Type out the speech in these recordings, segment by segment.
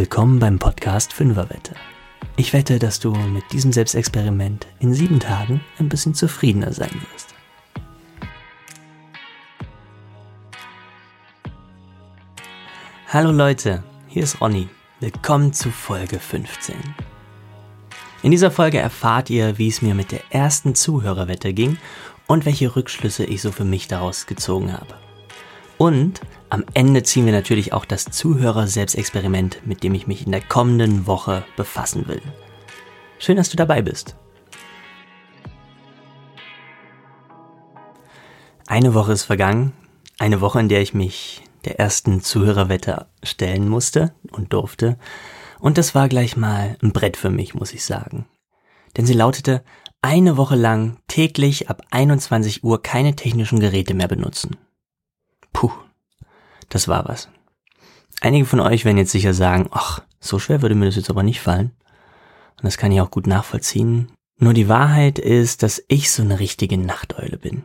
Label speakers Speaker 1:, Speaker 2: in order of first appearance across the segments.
Speaker 1: Willkommen beim Podcast Fünferwette. Ich wette, dass du mit diesem Selbstexperiment in sieben Tagen ein bisschen zufriedener sein wirst. Hallo Leute, hier ist Ronny. Willkommen zu Folge 15. In dieser Folge erfahrt ihr, wie es mir mit der ersten Zuhörerwette ging und welche Rückschlüsse ich so für mich daraus gezogen habe. Und am Ende ziehen wir natürlich auch das Zuhörer-Selbstexperiment, mit dem ich mich in der kommenden Woche befassen will. Schön, dass du dabei bist. Eine Woche ist vergangen. Eine Woche, in der ich mich der ersten Zuhörerwette stellen musste und durfte. Und das war gleich mal ein Brett für mich, muss ich sagen. Denn sie lautete, eine Woche lang täglich ab 21 Uhr keine technischen Geräte mehr benutzen. Puh, das war was. Einige von euch werden jetzt sicher sagen, ach, so schwer würde mir das jetzt aber nicht fallen. Und das kann ich auch gut nachvollziehen. Nur die Wahrheit ist, dass ich so eine richtige Nachteule bin.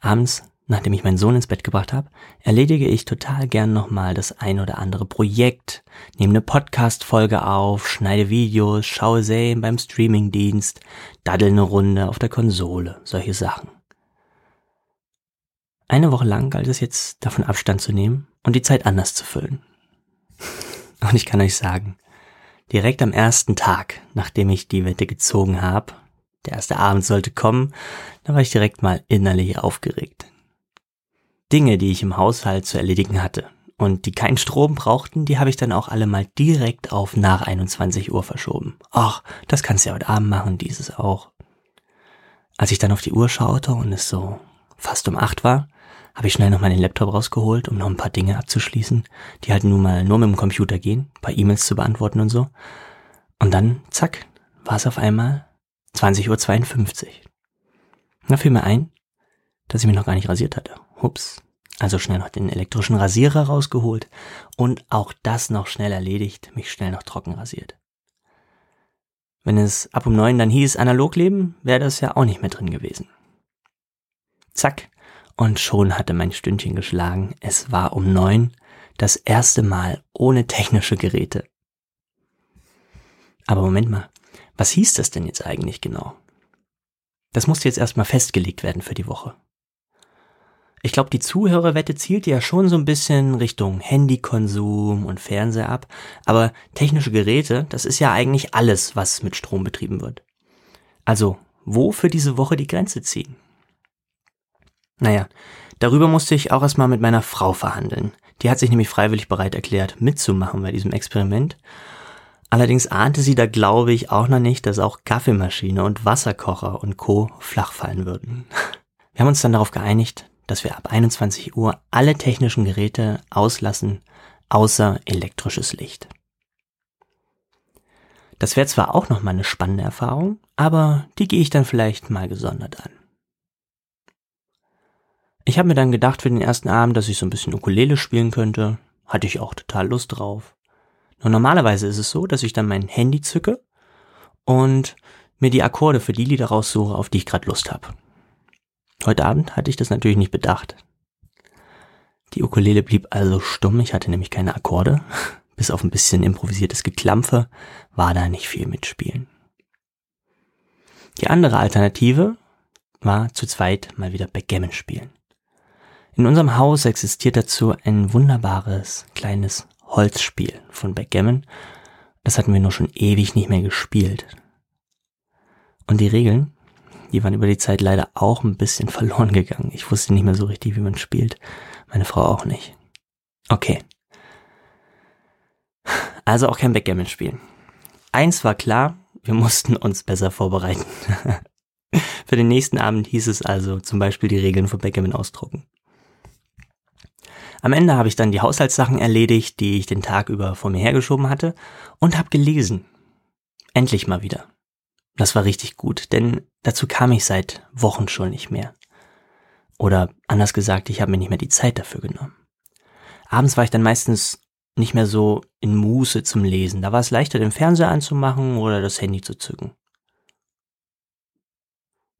Speaker 1: Abends, nachdem ich meinen Sohn ins Bett gebracht habe, erledige ich total gern nochmal das ein oder andere Projekt, nehme eine Podcast-Folge auf, schneide Videos, schaue Serien beim Streamingdienst, daddel eine Runde auf der Konsole, solche Sachen. Eine Woche lang galt es jetzt davon Abstand zu nehmen und die Zeit anders zu füllen. Und ich kann euch sagen, direkt am ersten Tag, nachdem ich die Wette gezogen habe, der erste Abend sollte kommen, da war ich direkt mal innerlich aufgeregt. Dinge, die ich im Haushalt zu erledigen hatte und die keinen Strom brauchten, die habe ich dann auch alle mal direkt auf nach 21 Uhr verschoben. Ach, das kannst du ja heute Abend machen, dieses auch. Als ich dann auf die Uhr schaute und es so fast um acht war, habe ich schnell noch meinen Laptop rausgeholt, um noch ein paar Dinge abzuschließen, die halt nun mal nur mit dem Computer gehen, ein paar E-Mails zu beantworten und so. Und dann, zack, war es auf einmal 20.52 Uhr. Da fiel mir ein, dass ich mich noch gar nicht rasiert hatte. Hups. Also schnell noch den elektrischen Rasierer rausgeholt und auch das noch schnell erledigt, mich schnell noch trocken rasiert. Wenn es ab um neun dann hieß analog leben, wäre das ja auch nicht mehr drin gewesen. Zack, und schon hatte mein Stündchen geschlagen. Es war um neun, das erste Mal ohne technische Geräte. Aber Moment mal, was hieß das denn jetzt eigentlich genau? Das musste jetzt erstmal festgelegt werden für die Woche. Ich glaube, die Zuhörerwette zielt ja schon so ein bisschen Richtung Handykonsum und Fernseher ab, aber technische Geräte, das ist ja eigentlich alles, was mit Strom betrieben wird. Also, wo für diese Woche die Grenze ziehen? Naja, darüber musste ich auch erstmal mit meiner Frau verhandeln. Die hat sich nämlich freiwillig bereit erklärt, mitzumachen bei diesem Experiment. Allerdings ahnte sie da, glaube ich, auch noch nicht, dass auch Kaffeemaschine und Wasserkocher und Co. flach fallen würden. Wir haben uns dann darauf geeinigt, dass wir ab 21 Uhr alle technischen Geräte auslassen, außer elektrisches Licht. Das wäre zwar auch noch mal eine spannende Erfahrung, aber die gehe ich dann vielleicht mal gesondert an. Ich habe mir dann gedacht für den ersten Abend, dass ich so ein bisschen Ukulele spielen könnte. Hatte ich auch total Lust drauf. Nur normalerweise ist es so, dass ich dann mein Handy zücke und mir die Akkorde für die Lieder raussuche, auf die ich gerade Lust habe. Heute Abend hatte ich das natürlich nicht bedacht. Die Ukulele blieb also stumm, ich hatte nämlich keine Akkorde. Bis auf ein bisschen improvisiertes Geklampfe war da nicht viel mitspielen. Die andere Alternative war zu zweit mal wieder Backgammon spielen. In unserem Haus existiert dazu ein wunderbares kleines Holzspiel von Backgammon. Das hatten wir nur schon ewig nicht mehr gespielt. Und die Regeln, die waren über die Zeit leider auch ein bisschen verloren gegangen. Ich wusste nicht mehr so richtig, wie man spielt. Meine Frau auch nicht. Okay. Also auch kein Backgammon spielen. Eins war klar, wir mussten uns besser vorbereiten. Für den nächsten Abend hieß es also zum Beispiel die Regeln von Backgammon ausdrucken. Am Ende habe ich dann die Haushaltssachen erledigt, die ich den Tag über vor mir hergeschoben hatte, und habe gelesen. Endlich mal wieder. Das war richtig gut, denn dazu kam ich seit Wochen schon nicht mehr. Oder anders gesagt, ich habe mir nicht mehr die Zeit dafür genommen. Abends war ich dann meistens nicht mehr so in Muße zum Lesen. Da war es leichter, den Fernseher anzumachen oder das Handy zu zücken.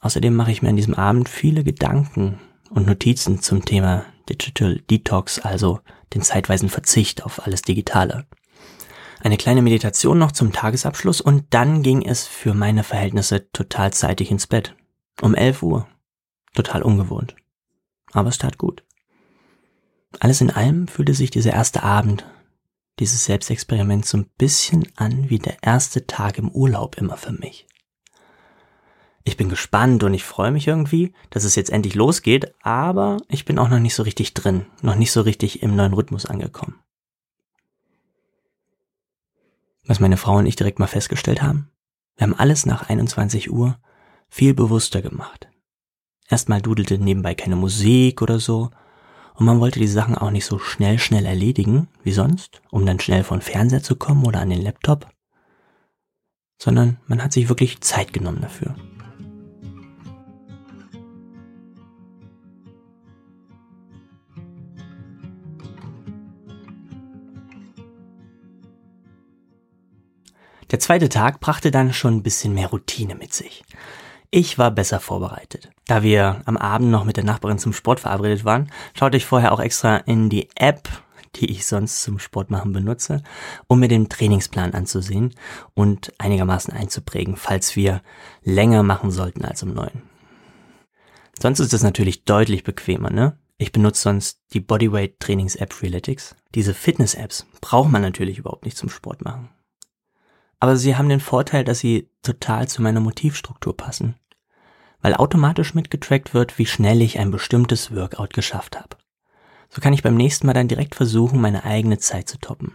Speaker 1: Außerdem mache ich mir an diesem Abend viele Gedanken und Notizen zum Thema Digital Detox, also den zeitweisen Verzicht auf alles Digitale. Eine kleine Meditation noch zum Tagesabschluss und dann ging es für meine Verhältnisse total zeitig ins Bett. Um 11 Uhr. Total ungewohnt. Aber es tat gut. Alles in allem fühlte sich dieser erste Abend, dieses Selbstexperiment so ein bisschen an wie der erste Tag im Urlaub immer für mich. Ich bin gespannt und ich freue mich irgendwie, dass es jetzt endlich losgeht, aber ich bin auch noch nicht so richtig drin, noch nicht so richtig im neuen Rhythmus angekommen. Was meine Frau und ich direkt mal festgestellt haben, wir haben alles nach 21 Uhr viel bewusster gemacht. Erstmal dudelte nebenbei keine Musik oder so, und man wollte die Sachen auch nicht so schnell, schnell erledigen, wie sonst, um dann schnell von Fernseher zu kommen oder an den Laptop, sondern man hat sich wirklich Zeit genommen dafür. Der zweite Tag brachte dann schon ein bisschen mehr Routine mit sich. Ich war besser vorbereitet. Da wir am Abend noch mit der Nachbarin zum Sport verabredet waren, schaute ich vorher auch extra in die App, die ich sonst zum Sport machen benutze, um mir den Trainingsplan anzusehen und einigermaßen einzuprägen, falls wir länger machen sollten als um neun. Sonst ist es natürlich deutlich bequemer, ne? Ich benutze sonst die Bodyweight Trainings App Freeletics. Diese Fitness Apps braucht man natürlich überhaupt nicht zum Sport machen. Aber sie haben den Vorteil, dass sie total zu meiner Motivstruktur passen. Weil automatisch mitgetrackt wird, wie schnell ich ein bestimmtes Workout geschafft habe. So kann ich beim nächsten Mal dann direkt versuchen, meine eigene Zeit zu toppen.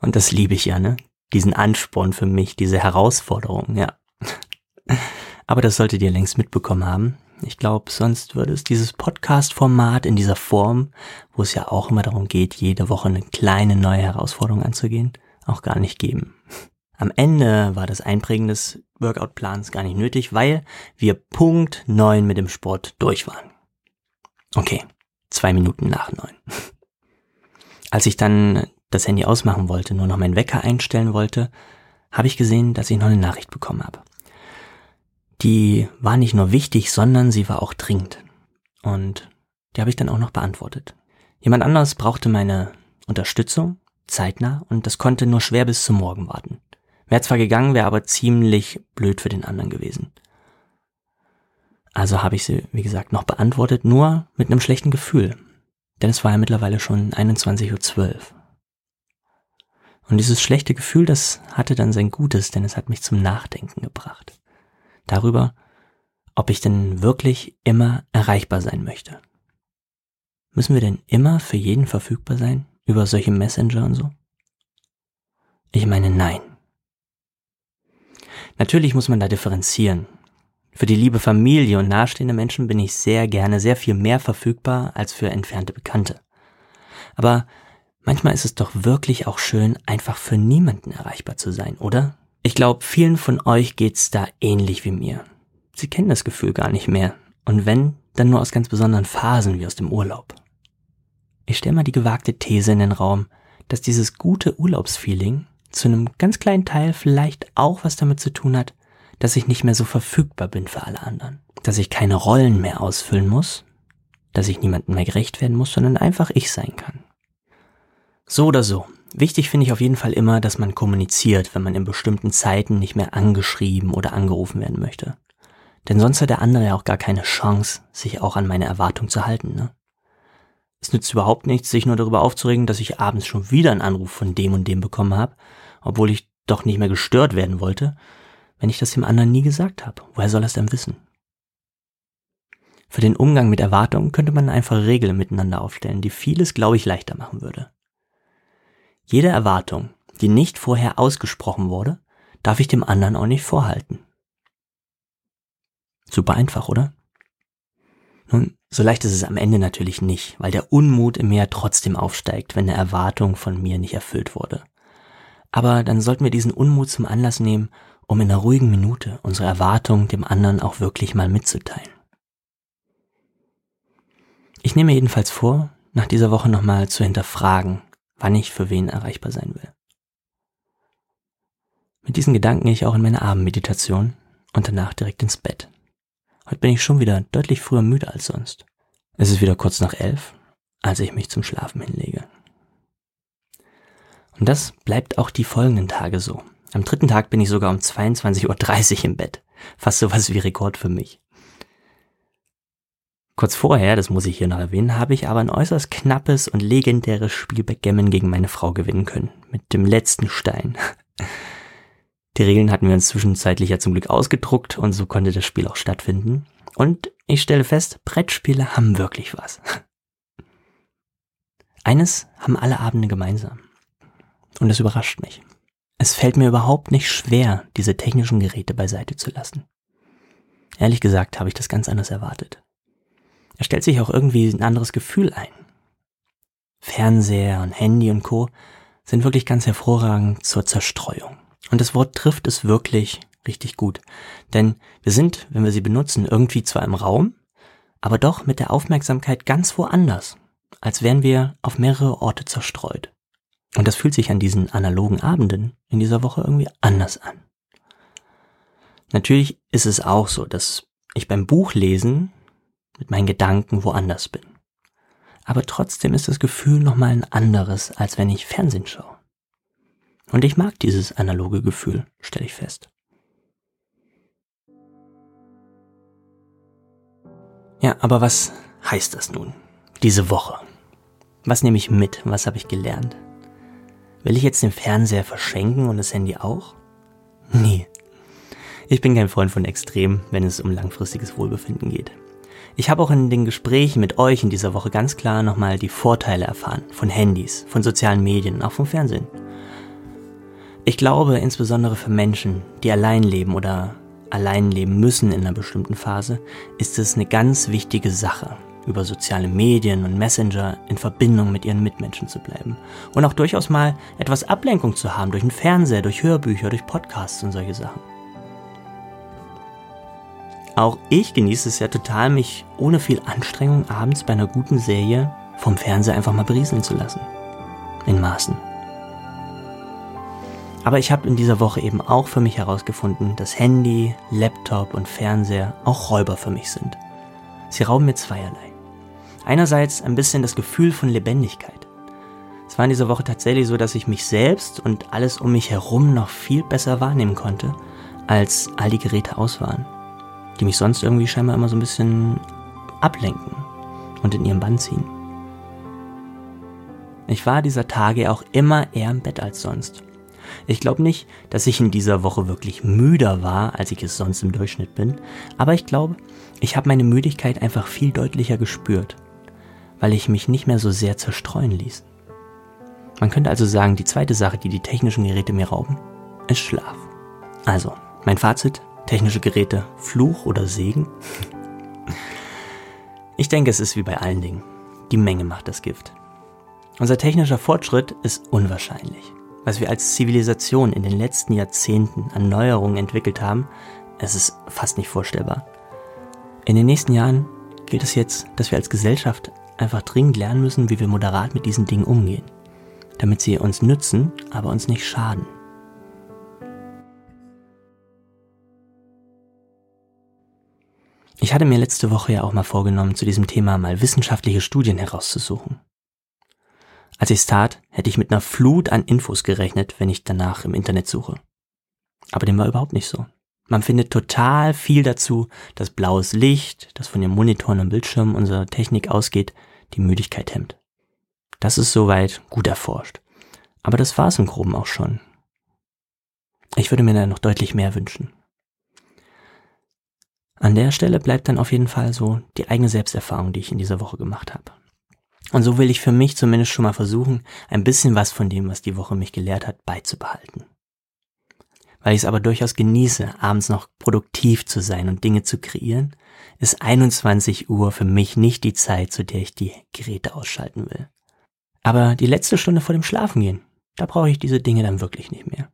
Speaker 1: Und das liebe ich ja, ne? Diesen Ansporn für mich, diese Herausforderung, ja. Aber das solltet ihr längst mitbekommen haben. Ich glaube, sonst würde es dieses Podcast-Format in dieser Form, wo es ja auch immer darum geht, jede Woche eine kleine neue Herausforderung anzugehen, auch gar nicht geben. Am Ende war das Einprägen des Workout-Plans gar nicht nötig, weil wir Punkt neun mit dem Sport durch waren. Okay, zwei Minuten nach neun. Als ich dann das Handy ausmachen wollte, nur noch meinen Wecker einstellen wollte, habe ich gesehen, dass ich noch eine Nachricht bekommen habe. Die war nicht nur wichtig, sondern sie war auch dringend. Und die habe ich dann auch noch beantwortet. Jemand anderes brauchte meine Unterstützung, zeitnah, und das konnte nur schwer bis zum Morgen warten. Wäre zwar gegangen, wäre aber ziemlich blöd für den anderen gewesen. Also habe ich sie, wie gesagt, noch beantwortet, nur mit einem schlechten Gefühl. Denn es war ja mittlerweile schon 21.12 Uhr. Und dieses schlechte Gefühl, das hatte dann sein Gutes, denn es hat mich zum Nachdenken gebracht. Darüber, ob ich denn wirklich immer erreichbar sein möchte. Müssen wir denn immer für jeden verfügbar sein? Über solche Messenger und so? Ich meine, nein. Natürlich muss man da differenzieren. Für die liebe Familie und nahestehende Menschen bin ich sehr gerne sehr viel mehr verfügbar als für entfernte Bekannte. Aber manchmal ist es doch wirklich auch schön, einfach für niemanden erreichbar zu sein, oder? Ich glaube, vielen von euch geht's da ähnlich wie mir. Sie kennen das Gefühl gar nicht mehr. Und wenn, dann nur aus ganz besonderen Phasen wie aus dem Urlaub. Ich stelle mal die gewagte These in den Raum, dass dieses gute Urlaubsfeeling zu einem ganz kleinen Teil vielleicht auch was damit zu tun hat, dass ich nicht mehr so verfügbar bin für alle anderen. Dass ich keine Rollen mehr ausfüllen muss, dass ich niemandem mehr gerecht werden muss, sondern einfach ich sein kann. So oder so. Wichtig finde ich auf jeden Fall immer, dass man kommuniziert, wenn man in bestimmten Zeiten nicht mehr angeschrieben oder angerufen werden möchte. Denn sonst hat der andere ja auch gar keine Chance, sich auch an meine Erwartung zu halten, ne? Es nützt überhaupt nichts, sich nur darüber aufzuregen, dass ich abends schon wieder einen Anruf von dem und dem bekommen habe, obwohl ich doch nicht mehr gestört werden wollte, wenn ich das dem anderen nie gesagt habe. Woher soll er es denn wissen? Für den Umgang mit Erwartungen könnte man einfach Regeln miteinander aufstellen, die vieles, glaube ich, leichter machen würde. Jede Erwartung, die nicht vorher ausgesprochen wurde, darf ich dem anderen auch nicht vorhalten. Super einfach, oder? Nun, so leicht ist es am Ende natürlich nicht, weil der Unmut im Meer trotzdem aufsteigt, wenn eine Erwartung von mir nicht erfüllt wurde. Aber dann sollten wir diesen Unmut zum Anlass nehmen, um in einer ruhigen Minute unsere Erwartungen dem anderen auch wirklich mal mitzuteilen. Ich nehme jedenfalls vor, nach dieser Woche nochmal zu hinterfragen, wann ich für wen erreichbar sein will. Mit diesen Gedanken gehe ich auch in meine Abendmeditation und danach direkt ins Bett. Heute bin ich schon wieder deutlich früher müde als sonst. Es ist wieder kurz nach elf, als ich mich zum Schlafen hinlege. Und das bleibt auch die folgenden Tage so. Am dritten Tag bin ich sogar um 22.30 Uhr im Bett. Fast sowas wie Rekord für mich. Kurz vorher, das muss ich hier noch erwähnen, habe ich aber ein äußerst knappes und legendäres Spiel Backgammon gegen meine Frau gewinnen können. Mit dem letzten Stein. Die Regeln hatten wir uns zwischenzeitlich ja zum Glück ausgedruckt und so konnte das Spiel auch stattfinden. Und ich stelle fest, Brettspiele haben wirklich was. Eines haben alle Abende gemeinsam. Und es überrascht mich. Es fällt mir überhaupt nicht schwer, diese technischen Geräte beiseite zu lassen. Ehrlich gesagt habe ich das ganz anders erwartet. Er stellt sich auch irgendwie ein anderes Gefühl ein. Fernseher und Handy und Co. sind wirklich ganz hervorragend zur Zerstreuung. Und das Wort trifft es wirklich richtig gut. Denn wir sind, wenn wir sie benutzen, irgendwie zwar im Raum, aber doch mit der Aufmerksamkeit ganz woanders, als wären wir auf mehrere Orte zerstreut. Und das fühlt sich an diesen analogen Abenden in dieser Woche irgendwie anders an. Natürlich ist es auch so, dass ich beim Buchlesen mit meinen Gedanken woanders bin. Aber trotzdem ist das Gefühl nochmal ein anderes, als wenn ich Fernsehen schaue. Und ich mag dieses analoge Gefühl, stelle ich fest. Ja, aber was heißt das nun? Diese Woche. Was nehme ich mit? Was habe ich gelernt? Will ich jetzt den Fernseher verschenken und das Handy auch? Nee. Ich bin kein Freund von Extrem, wenn es um langfristiges Wohlbefinden geht. Ich habe auch in den Gesprächen mit euch in dieser Woche ganz klar nochmal die Vorteile erfahren von Handys, von sozialen Medien, auch vom Fernsehen. Ich glaube, insbesondere für Menschen, die allein leben oder allein leben müssen in einer bestimmten Phase, ist es eine ganz wichtige Sache, über soziale Medien und Messenger in Verbindung mit ihren Mitmenschen zu bleiben. Und auch durchaus mal etwas Ablenkung zu haben durch den Fernseher, durch Hörbücher, durch Podcasts und solche Sachen. Auch ich genieße es ja total, mich ohne viel Anstrengung abends bei einer guten Serie vom Fernseher einfach mal berieseln zu lassen. In Maßen. Aber ich habe in dieser Woche eben auch für mich herausgefunden, dass Handy, Laptop und Fernseher auch Räuber für mich sind. Sie rauben mir zweierlei. Einerseits ein bisschen das Gefühl von Lebendigkeit. Es war in dieser Woche tatsächlich so, dass ich mich selbst und alles um mich herum noch viel besser wahrnehmen konnte, als all die Geräte aus waren die mich sonst irgendwie scheinbar immer so ein bisschen ablenken und in ihren Bann ziehen. Ich war dieser Tage auch immer eher im Bett als sonst. Ich glaube nicht, dass ich in dieser Woche wirklich müder war, als ich es sonst im Durchschnitt bin, aber ich glaube, ich habe meine Müdigkeit einfach viel deutlicher gespürt, weil ich mich nicht mehr so sehr zerstreuen ließ. Man könnte also sagen, die zweite Sache, die die technischen Geräte mir rauben, ist Schlaf. Also, mein Fazit, Technische Geräte, Fluch oder Segen? Ich denke, es ist wie bei allen Dingen. Die Menge macht das Gift. Unser technischer Fortschritt ist unwahrscheinlich. Was wir als Zivilisation in den letzten Jahrzehnten an Neuerungen entwickelt haben, es ist fast nicht vorstellbar. In den nächsten Jahren gilt es jetzt, dass wir als Gesellschaft einfach dringend lernen müssen, wie wir moderat mit diesen Dingen umgehen, damit sie uns nützen, aber uns nicht schaden. Ich hatte mir letzte Woche ja auch mal vorgenommen, zu diesem Thema mal wissenschaftliche Studien herauszusuchen. Als ich es tat, hätte ich mit einer Flut an Infos gerechnet, wenn ich danach im Internet suche. Aber dem war überhaupt nicht so. Man findet total viel dazu, dass blaues Licht, das von den Monitoren und Bildschirmen unserer Technik ausgeht, die Müdigkeit hemmt. Das ist soweit gut erforscht. Aber das war es im Groben auch schon. Ich würde mir da noch deutlich mehr wünschen. An der Stelle bleibt dann auf jeden Fall so die eigene Selbsterfahrung, die ich in dieser Woche gemacht habe. Und so will ich für mich zumindest schon mal versuchen, ein bisschen was von dem, was die Woche mich gelehrt hat, beizubehalten. Weil ich es aber durchaus genieße, abends noch produktiv zu sein und Dinge zu kreieren, ist 21 Uhr für mich nicht die Zeit, zu der ich die Geräte ausschalten will. Aber die letzte Stunde vor dem Schlafengehen, da brauche ich diese Dinge dann wirklich nicht mehr.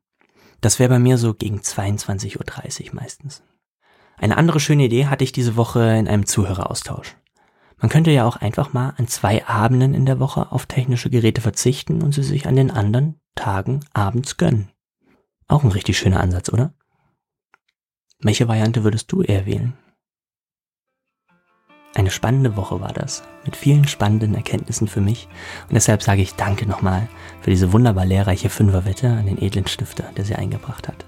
Speaker 1: Das wäre bei mir so gegen 22.30 Uhr meistens. Eine andere schöne Idee hatte ich diese Woche in einem Zuhöreraustausch. Man könnte ja auch einfach mal an zwei Abenden in der Woche auf technische Geräte verzichten und sie sich an den anderen Tagen abends gönnen. Auch ein richtig schöner Ansatz, oder? Welche Variante würdest du eher wählen? Eine spannende Woche war das, mit vielen spannenden Erkenntnissen für mich. Und deshalb sage ich Danke nochmal für diese wunderbar lehrreiche Fünferwette an den edlen Stifter, der sie eingebracht hat.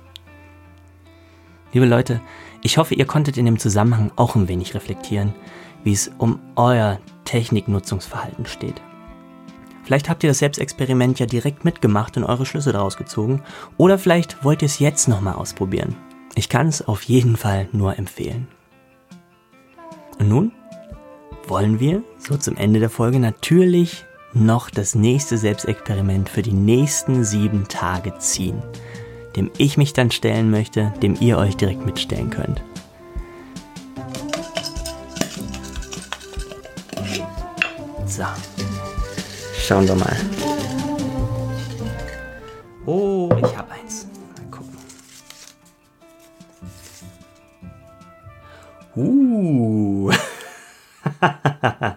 Speaker 1: Liebe Leute, ich hoffe, ihr konntet in dem Zusammenhang auch ein wenig reflektieren, wie es um euer Techniknutzungsverhalten steht. Vielleicht habt ihr das Selbstexperiment ja direkt mitgemacht und eure Schlüsse daraus gezogen. Oder vielleicht wollt ihr es jetzt nochmal ausprobieren. Ich kann es auf jeden Fall nur empfehlen. Und nun wollen wir, so zum Ende der Folge, natürlich noch das nächste Selbstexperiment für die nächsten sieben Tage ziehen, dem ich mich dann stellen möchte, dem ihr euch direkt mitstellen könnt. So, schauen wir mal. Oh, ich habe eins. Mal gucken. Uh.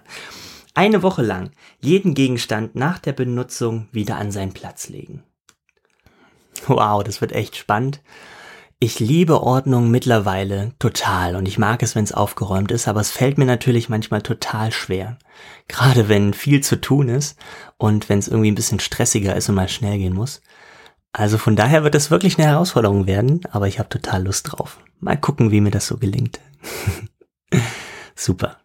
Speaker 1: Eine Woche lang jeden Gegenstand nach der Benutzung wieder an seinen Platz legen. Wow, das wird echt spannend. Ich liebe Ordnung mittlerweile total und ich mag es, wenn es aufgeräumt ist, aber es fällt mir natürlich manchmal total schwer. Gerade wenn viel zu tun ist und wenn es irgendwie ein bisschen stressiger ist und mal schnell gehen muss. Also von daher wird es wirklich eine Herausforderung werden, aber ich habe total Lust drauf. Mal gucken, wie mir das so gelingt. Super.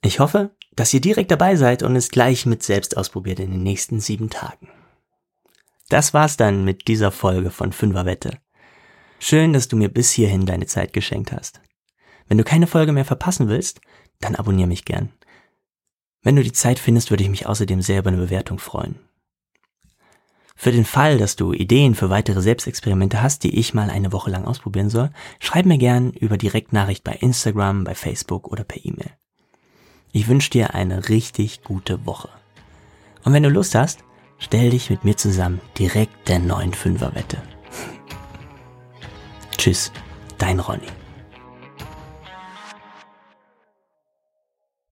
Speaker 1: Ich hoffe, dass ihr direkt dabei seid und es gleich mit selbst ausprobiert in den nächsten sieben Tagen. Das war's dann mit dieser Folge von Fünferwette. Schön, dass du mir bis hierhin deine Zeit geschenkt hast. Wenn du keine Folge mehr verpassen willst, dann abonniere mich gern. Wenn du die Zeit findest, würde ich mich außerdem sehr über eine Bewertung freuen. Für den Fall, dass du Ideen für weitere Selbstexperimente hast, die ich mal eine Woche lang ausprobieren soll, schreib mir gern über Direktnachricht bei Instagram, bei Facebook oder per E-Mail. Ich wünsche dir eine richtig gute Woche. Und wenn du Lust hast, stell dich mit mir zusammen direkt der neuen Fünferwette. Tschüss, dein Ronny.